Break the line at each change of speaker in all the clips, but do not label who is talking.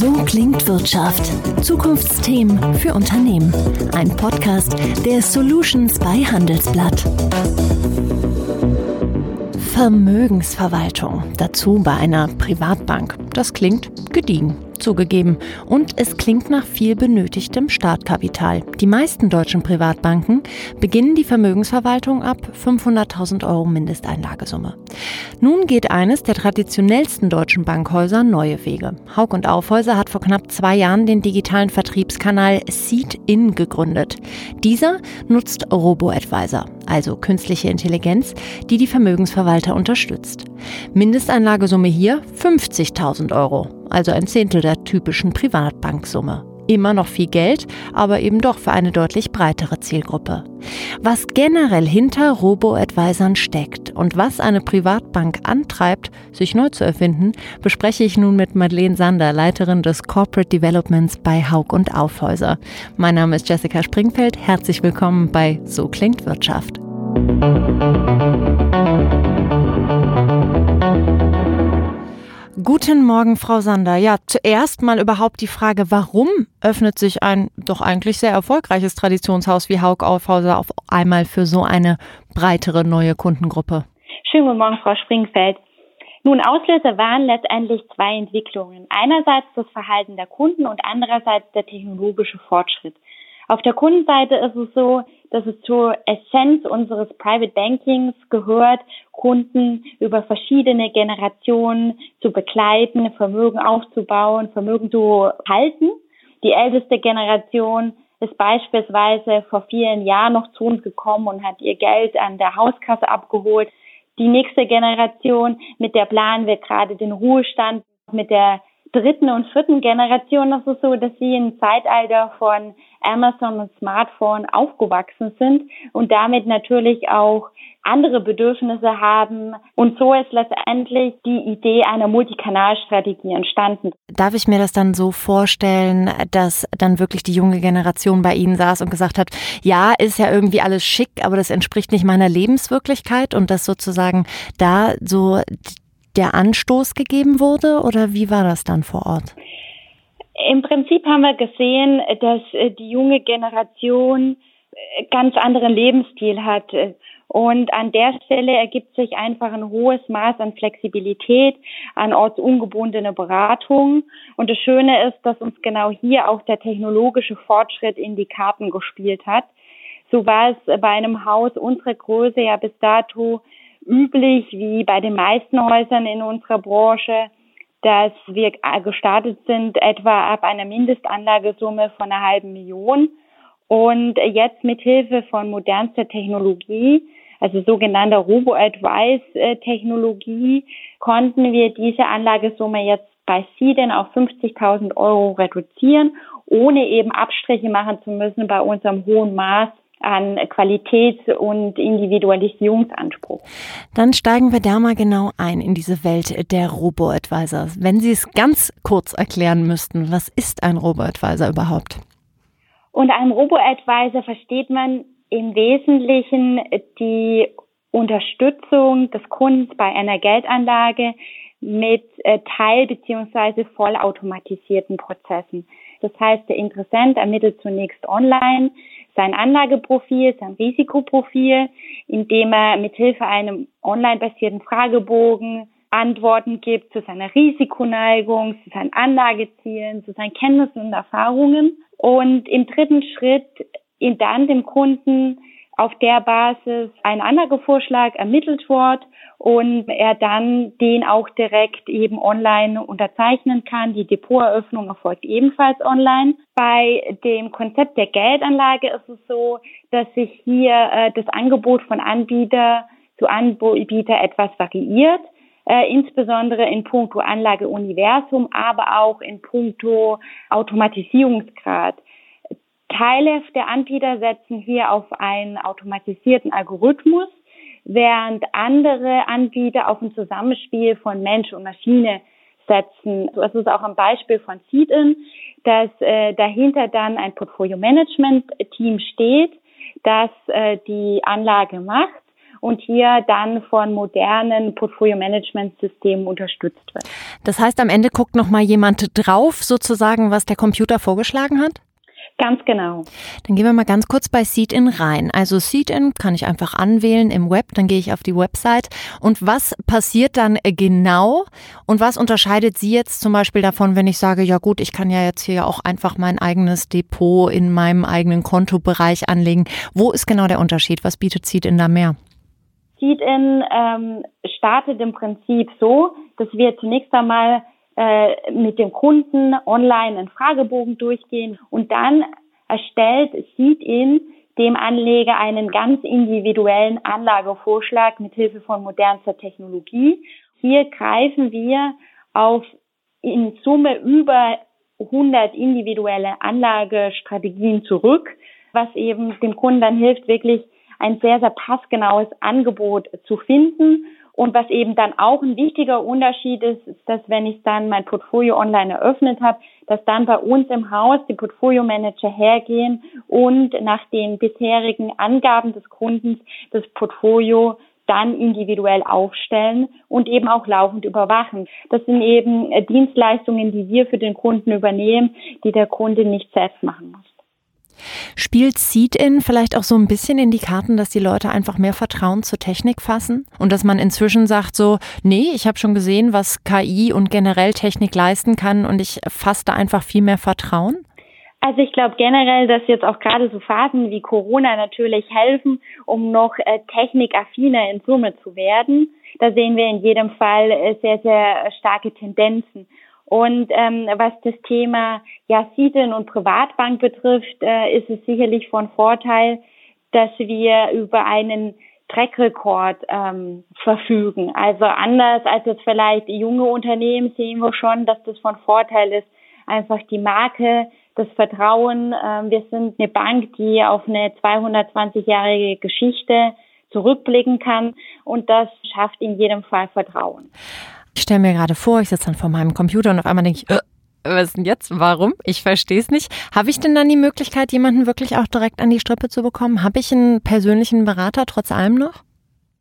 So klingt Wirtschaft. Zukunftsthemen für Unternehmen. Ein Podcast der Solutions bei Handelsblatt. Vermögensverwaltung. Dazu bei einer Privatbank. Das klingt gediegen zugegeben. Und es klingt nach viel benötigtem Startkapital. Die meisten deutschen Privatbanken beginnen die Vermögensverwaltung ab 500.000 Euro Mindesteinlagesumme. Nun geht eines der traditionellsten deutschen Bankhäuser neue Wege. Haug und Aufhäuser hat vor knapp zwei Jahren den digitalen Vertriebskanal Seed-In gegründet. Dieser nutzt Robo-Advisor, also künstliche Intelligenz, die die Vermögensverwalter unterstützt. Mindesteinlagesumme hier 50.000 Euro also ein Zehntel der typischen Privatbanksumme. Immer noch viel Geld, aber eben doch für eine deutlich breitere Zielgruppe. Was generell hinter Robo-Advisern steckt und was eine Privatbank antreibt, sich neu zu erfinden, bespreche ich nun mit Madeleine Sander, Leiterin des Corporate Developments bei Haug und Aufhäuser. Mein Name ist Jessica Springfeld. Herzlich willkommen bei So klingt Wirtschaft. Guten Morgen, Frau Sander. Ja, zuerst mal überhaupt die Frage, warum öffnet sich ein doch eigentlich sehr erfolgreiches Traditionshaus wie Haug Aufhauser auf einmal für so eine breitere neue Kundengruppe?
Schönen guten Morgen, Frau Springfeld. Nun, Auslöser waren letztendlich zwei Entwicklungen. Einerseits das Verhalten der Kunden und andererseits der technologische Fortschritt. Auf der Kundenseite ist es so, dass es zur Essenz unseres Private Bankings gehört, Kunden über verschiedene Generationen zu begleiten, Vermögen aufzubauen, Vermögen zu halten. Die älteste Generation ist beispielsweise vor vielen Jahren noch zu uns gekommen und hat ihr Geld an der Hauskasse abgeholt. Die nächste Generation, mit der planen wir gerade den Ruhestand, mit der dritten und vierten Generation ist es so, dass sie im Zeitalter von Amazon und Smartphone aufgewachsen sind und damit natürlich auch andere Bedürfnisse haben. Und so ist letztendlich die Idee einer Multikanalstrategie entstanden.
Darf ich mir das dann so vorstellen, dass dann wirklich die junge Generation bei Ihnen saß und gesagt hat, ja, ist ja irgendwie alles schick, aber das entspricht nicht meiner Lebenswirklichkeit und dass sozusagen da so der Anstoß gegeben wurde oder wie war das dann vor Ort?
Im Prinzip haben wir gesehen, dass äh, die junge Generation äh, ganz anderen Lebensstil hat. Und an der Stelle ergibt sich einfach ein hohes Maß an Flexibilität, an ortsungebundene Beratung. Und das Schöne ist, dass uns genau hier auch der technologische Fortschritt in die Karten gespielt hat. So war es bei einem Haus unserer Größe ja bis dato üblich, wie bei den meisten Häusern in unserer Branche, dass wir gestartet sind etwa ab einer Mindestanlagesumme von einer halben Million. Und jetzt mit Hilfe von modernster Technologie, also sogenannter Robo-Advice-Technologie, konnten wir diese Anlagesumme jetzt bei Seeden auf 50.000 Euro reduzieren, ohne eben Abstriche machen zu müssen bei unserem hohen Maß an Qualität und Individualisierungsanspruch.
Dann steigen wir da mal genau ein in diese Welt der Robo-Advisors. Wenn Sie es ganz kurz erklären müssten, was ist ein Robo-Advisor überhaupt?
Unter einem Robo-Advisor versteht man im Wesentlichen die Unterstützung des Kunden bei einer Geldanlage mit äh, teil- bzw. vollautomatisierten Prozessen. Das heißt, der Interessent ermittelt zunächst online sein Anlageprofil, sein Risikoprofil, indem er mithilfe einem online basierten Fragebogen Antworten gibt zu seiner Risikoneigung, zu seinen Anlagezielen, zu seinen Kenntnissen und Erfahrungen. Und im dritten Schritt ihm dann dem Kunden auf der Basis ein Anlagevorschlag ermittelt wird und er dann den auch direkt eben online unterzeichnen kann. Die Depoteröffnung erfolgt ebenfalls online. Bei dem Konzept der Geldanlage ist es so, dass sich hier äh, das Angebot von Anbieter zu Anbieter etwas variiert. Äh, insbesondere in puncto Anlageuniversum, aber auch in puncto Automatisierungsgrad. Teile der Anbieter setzen hier auf einen automatisierten Algorithmus, während andere Anbieter auf ein Zusammenspiel von Mensch und Maschine setzen. So ist auch ein Beispiel von Seedin, dass äh, dahinter dann ein Portfolio Management Team steht, das äh, die Anlage macht und hier dann von modernen Portfolio-Management-Systemen unterstützt wird.
Das heißt, am Ende guckt noch mal jemand drauf, sozusagen, was der Computer vorgeschlagen hat?
Ganz genau.
Dann gehen wir mal ganz kurz bei Seed-In rein. Also Seed-In kann ich einfach anwählen im Web, dann gehe ich auf die Website. Und was passiert dann genau? Und was unterscheidet Sie jetzt zum Beispiel davon, wenn ich sage, ja gut, ich kann ja jetzt hier auch einfach mein eigenes Depot in meinem eigenen Kontobereich anlegen. Wo ist genau der Unterschied? Was bietet Seed-In da mehr?
Seed-In ähm, startet im Prinzip so, dass wir zunächst einmal äh, mit dem Kunden online einen Fragebogen durchgehen und dann erstellt Seed-In dem Anleger einen ganz individuellen Anlagevorschlag mit Hilfe von modernster Technologie. Hier greifen wir auf in Summe über 100 individuelle Anlagestrategien zurück, was eben dem Kunden dann hilft, wirklich ein sehr, sehr passgenaues Angebot zu finden und was eben dann auch ein wichtiger Unterschied ist, ist, dass wenn ich dann mein Portfolio online eröffnet habe, dass dann bei uns im Haus die Portfolio Manager hergehen und nach den bisherigen Angaben des Kundens das Portfolio dann individuell aufstellen und eben auch laufend überwachen. Das sind eben Dienstleistungen, die wir für den Kunden übernehmen, die der Kunde nicht selbst machen muss.
Spielt Seed-In vielleicht auch so ein bisschen in die Karten, dass die Leute einfach mehr Vertrauen zur Technik fassen und dass man inzwischen sagt so, nee, ich habe schon gesehen, was KI und generell Technik leisten kann und ich fasse da einfach viel mehr Vertrauen?
Also ich glaube generell, dass jetzt auch gerade so Phasen wie Corona natürlich helfen, um noch äh, technikaffiner in Summe zu werden. Da sehen wir in jedem Fall äh, sehr, sehr starke Tendenzen. Und ähm, was das Thema ja Siedeln und Privatbank betrifft, äh, ist es sicherlich von Vorteil, dass wir über einen Trackrekord ähm, verfügen. Also anders als jetzt vielleicht junge Unternehmen sehen wir schon, dass das von Vorteil ist, einfach die Marke, das Vertrauen. Ähm, wir sind eine Bank, die auf eine 220-jährige Geschichte zurückblicken kann und das schafft in jedem Fall Vertrauen.
Ich stelle mir gerade vor, ich sitze dann vor meinem Computer und auf einmal denke ich, äh, was ist denn jetzt? Warum? Ich verstehe es nicht. Habe ich denn dann die Möglichkeit, jemanden wirklich auch direkt an die Strippe zu bekommen? Habe ich einen persönlichen Berater trotz allem noch?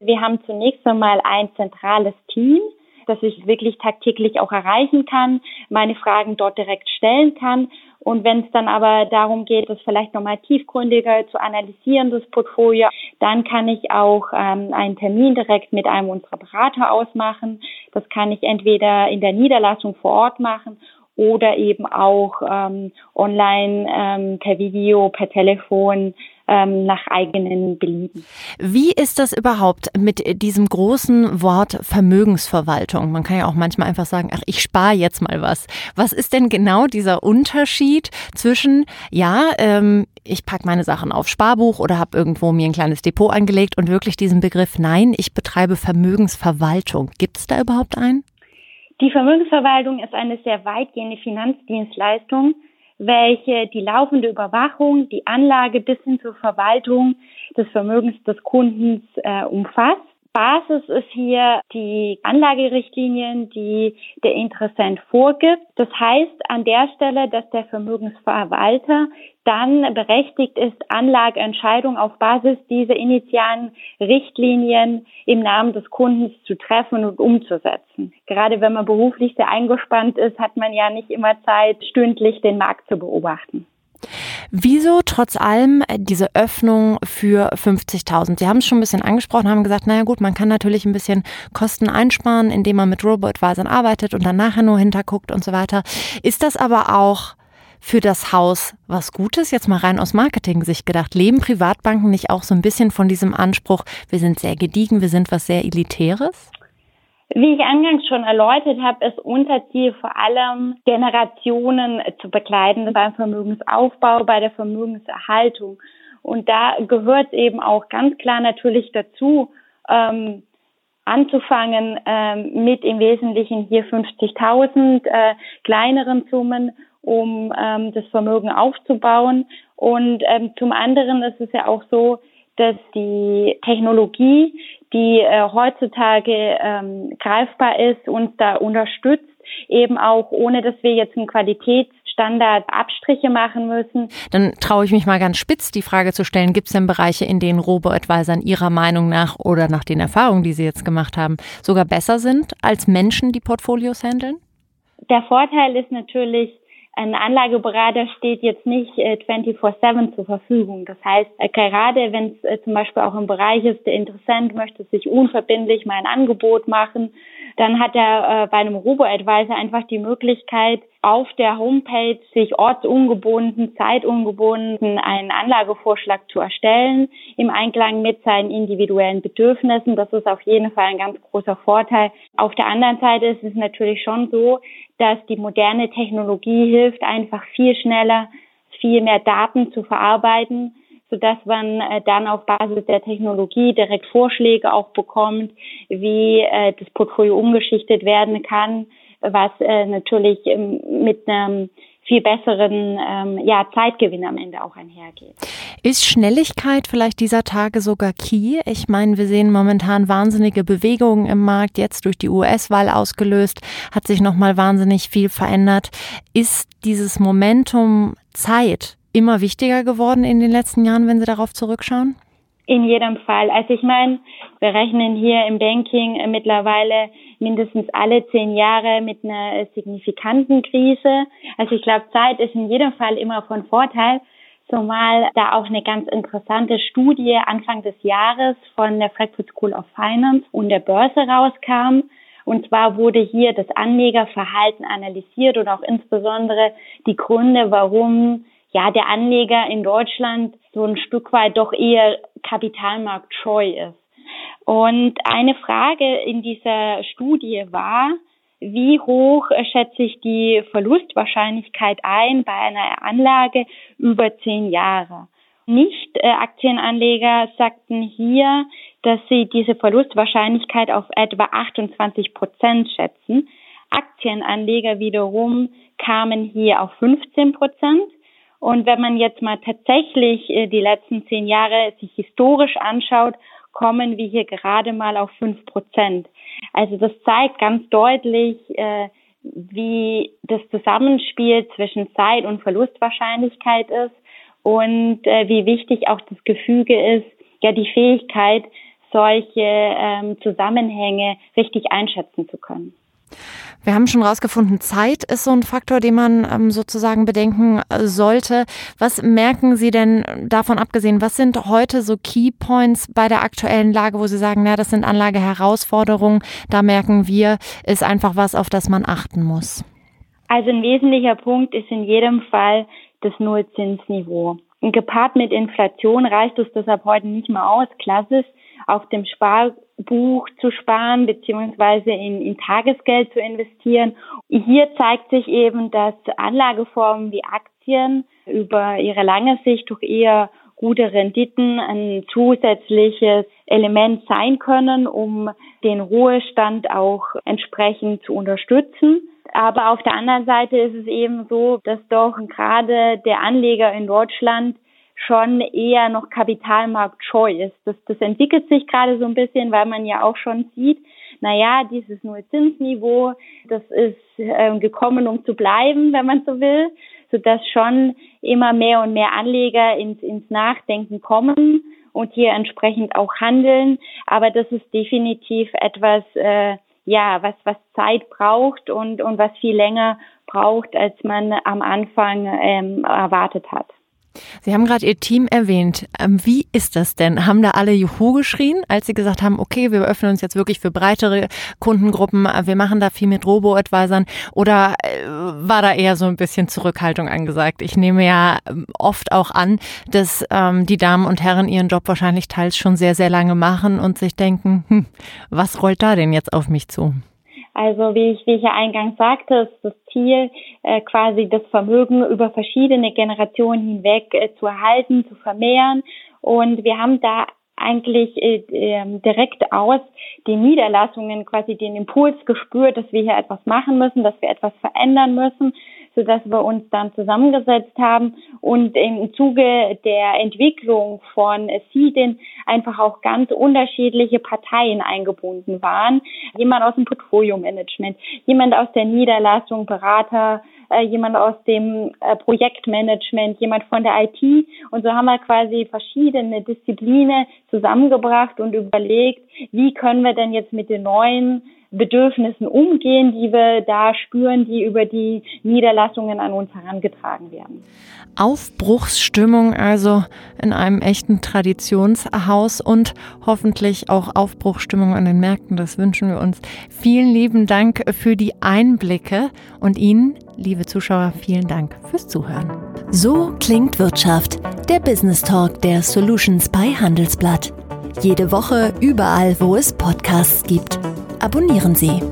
Wir haben zunächst einmal ein zentrales Team, das ich wirklich tagtäglich auch erreichen kann, meine Fragen dort direkt stellen kann und wenn es dann aber darum geht, das vielleicht nochmal tiefgründiger zu analysieren, das Portfolio, dann kann ich auch ähm, einen Termin direkt mit einem unserer Berater ausmachen. Das kann ich entweder in der Niederlassung vor Ort machen oder eben auch ähm, online ähm, per Video, per Telefon ähm, nach eigenen Belieben.
Wie ist das überhaupt mit diesem großen Wort Vermögensverwaltung? Man kann ja auch manchmal einfach sagen, ach, ich spare jetzt mal was. Was ist denn genau dieser Unterschied zwischen, ja, ähm, ich packe meine Sachen auf Sparbuch oder habe irgendwo mir ein kleines Depot angelegt und wirklich diesen Begriff, nein, ich betreibe Vermögensverwaltung. Gibt es da überhaupt einen?
Die Vermögensverwaltung ist eine sehr weitgehende Finanzdienstleistung, welche die laufende Überwachung, die Anlage bis hin zur Verwaltung des Vermögens des Kundens äh, umfasst. Basis ist hier die Anlagerichtlinien, die der Interessent vorgibt. Das heißt an der Stelle, dass der Vermögensverwalter dann berechtigt ist, Anlageentscheidungen auf Basis dieser initialen Richtlinien im Namen des Kundens zu treffen und umzusetzen. Gerade wenn man beruflich sehr eingespannt ist, hat man ja nicht immer Zeit, stündlich den Markt zu beobachten.
Wieso trotz allem äh, diese Öffnung für 50.000? Sie haben es schon ein bisschen angesprochen, haben gesagt, naja gut, man kann natürlich ein bisschen Kosten einsparen, indem man mit Robo-Advisern arbeitet und dann nachher nur hinterguckt und so weiter. Ist das aber auch für das Haus was Gutes? Jetzt mal rein aus Marketing-Sicht gedacht. Leben Privatbanken nicht auch so ein bisschen von diesem Anspruch, wir sind sehr gediegen, wir sind was sehr Elitäres?
Wie ich angangs schon erläutert habe, ist unser Ziel vor allem, Generationen zu begleiten beim Vermögensaufbau, bei der Vermögenserhaltung. Und da gehört eben auch ganz klar natürlich dazu, ähm, anzufangen ähm, mit im Wesentlichen hier 50.000 äh, kleineren Summen, um ähm, das Vermögen aufzubauen. Und ähm, zum anderen ist es ja auch so, dass die Technologie, die äh, heutzutage ähm, greifbar ist, uns da unterstützt, eben auch ohne, dass wir jetzt einen Qualitätsstandard Abstriche machen müssen.
Dann traue ich mich mal ganz spitz die Frage zu stellen, gibt es denn Bereiche, in denen Robo-Advisern Ihrer Meinung nach oder nach den Erfahrungen, die Sie jetzt gemacht haben, sogar besser sind als Menschen, die Portfolios handeln?
Der Vorteil ist natürlich, ein Anlageberater steht jetzt nicht äh, 24-7 zur Verfügung. Das heißt, äh, gerade wenn es äh, zum Beispiel auch im Bereich ist, der Interessent möchte sich unverbindlich mal ein Angebot machen, dann hat er äh, bei einem Robo-Advisor einfach die Möglichkeit, auf der Homepage sich ortsungebunden, zeitungebunden einen Anlagevorschlag zu erstellen, im Einklang mit seinen individuellen Bedürfnissen. Das ist auf jeden Fall ein ganz großer Vorteil. Auf der anderen Seite ist es natürlich schon so, dass die moderne Technologie hilft, einfach viel schneller, viel mehr Daten zu verarbeiten, sodass man äh, dann auf Basis der Technologie direkt Vorschläge auch bekommt, wie äh, das Portfolio umgeschichtet werden kann, was äh, natürlich ähm, mit einem viel besseren ähm, ja, Zeitgewinn am Ende auch einhergeht.
Ist Schnelligkeit vielleicht dieser Tage sogar key? Ich meine, wir sehen momentan wahnsinnige Bewegungen im Markt. Jetzt durch die US-Wahl ausgelöst hat sich nochmal wahnsinnig viel verändert. Ist dieses Momentum Zeit immer wichtiger geworden in den letzten Jahren, wenn Sie darauf zurückschauen?
In jedem Fall. Also ich meine, wir rechnen hier im Banking mittlerweile mindestens alle zehn Jahre mit einer signifikanten Krise. Also ich glaube, Zeit ist in jedem Fall immer von Vorteil, zumal da auch eine ganz interessante Studie Anfang des Jahres von der Frankfurt School of Finance und der Börse rauskam. Und zwar wurde hier das Anlegerverhalten analysiert und auch insbesondere die Gründe, warum ja der Anleger in Deutschland so ein Stück weit doch eher kapitalmarktscheu ist. Und eine Frage in dieser Studie war, wie hoch schätze ich die Verlustwahrscheinlichkeit ein bei einer Anlage über zehn Jahre? Nicht-Aktienanleger sagten hier, dass sie diese Verlustwahrscheinlichkeit auf etwa 28 Prozent schätzen. Aktienanleger wiederum kamen hier auf 15 Prozent. Und wenn man jetzt mal tatsächlich äh, die letzten zehn Jahre sich historisch anschaut, kommen wir hier gerade mal auf fünf Prozent. Also das zeigt ganz deutlich, äh, wie das Zusammenspiel zwischen Zeit und Verlustwahrscheinlichkeit ist und äh, wie wichtig auch das Gefüge ist, ja die Fähigkeit, solche ähm, Zusammenhänge richtig einschätzen zu können.
Wir haben schon rausgefunden, Zeit ist so ein Faktor, den man ähm, sozusagen bedenken äh, sollte. Was merken Sie denn davon abgesehen? Was sind heute so Key Points bei der aktuellen Lage, wo Sie sagen, na, das sind Anlageherausforderungen? Da merken wir, ist einfach was, auf das man achten muss.
Also ein wesentlicher Punkt ist in jedem Fall das Nullzinsniveau. Und gepaart mit Inflation reicht es deshalb heute nicht mehr aus, klassisch auf dem Sparbuch zu sparen beziehungsweise in, in Tagesgeld zu investieren. Hier zeigt sich eben, dass Anlageformen wie Aktien über ihre lange Sicht durch eher gute Renditen ein zusätzliches Element sein können, um den Ruhestand auch entsprechend zu unterstützen. Aber auf der anderen Seite ist es eben so, dass doch gerade der Anleger in Deutschland schon eher noch kapitalmarktscheu ist. Das, das entwickelt sich gerade so ein bisschen, weil man ja auch schon sieht, naja, dieses Nullzinsniveau, das ist äh, gekommen, um zu bleiben, wenn man so will, sodass schon immer mehr und mehr Anleger ins, ins Nachdenken kommen und hier entsprechend auch handeln. Aber das ist definitiv etwas, äh, ja, was, was Zeit braucht und, und was viel länger braucht, als man am Anfang ähm, erwartet hat.
Sie haben gerade Ihr Team erwähnt. Ähm, wie ist das denn? Haben da alle Juhu geschrien, als Sie gesagt haben, okay, wir öffnen uns jetzt wirklich für breitere Kundengruppen, äh, wir machen da viel mit Robo-Advisern? Oder äh, war da eher so ein bisschen Zurückhaltung angesagt? Ich nehme ja ähm, oft auch an, dass ähm, die Damen und Herren ihren Job wahrscheinlich teils schon sehr, sehr lange machen und sich denken, hm, was rollt da denn jetzt auf mich zu?
Also wie ich, wie ich ja eingangs sagte, ist das Ziel, äh, quasi das Vermögen über verschiedene Generationen hinweg äh, zu erhalten, zu vermehren. Und wir haben da eigentlich äh, äh, direkt aus den Niederlassungen quasi den Impuls gespürt, dass wir hier etwas machen müssen, dass wir etwas verändern müssen, sodass wir uns dann zusammengesetzt haben und im Zuge der Entwicklung von SIDIN einfach auch ganz unterschiedliche Parteien eingebunden waren. Jemand aus dem Portfolio-Management, jemand aus der Niederlassung, Berater, äh, jemand aus dem äh, Projektmanagement, jemand von der IT. Und so haben wir quasi verschiedene Disziplinen zusammengebracht und überlegt, wie können wir denn jetzt mit den neuen Bedürfnissen umgehen, die wir da spüren, die über die Niederlassungen an uns herangetragen werden.
Aufbruchsstimmung also in einem echten Traditionshaus und hoffentlich auch Aufbruchsstimmung an den Märkten. Das wünschen wir uns. Vielen lieben Dank für die Einblicke und Ihnen, liebe Zuschauer, vielen Dank fürs Zuhören.
So klingt Wirtschaft, der Business Talk der Solutions bei Handelsblatt. Jede Woche überall, wo es Podcasts gibt. Abonnieren Sie.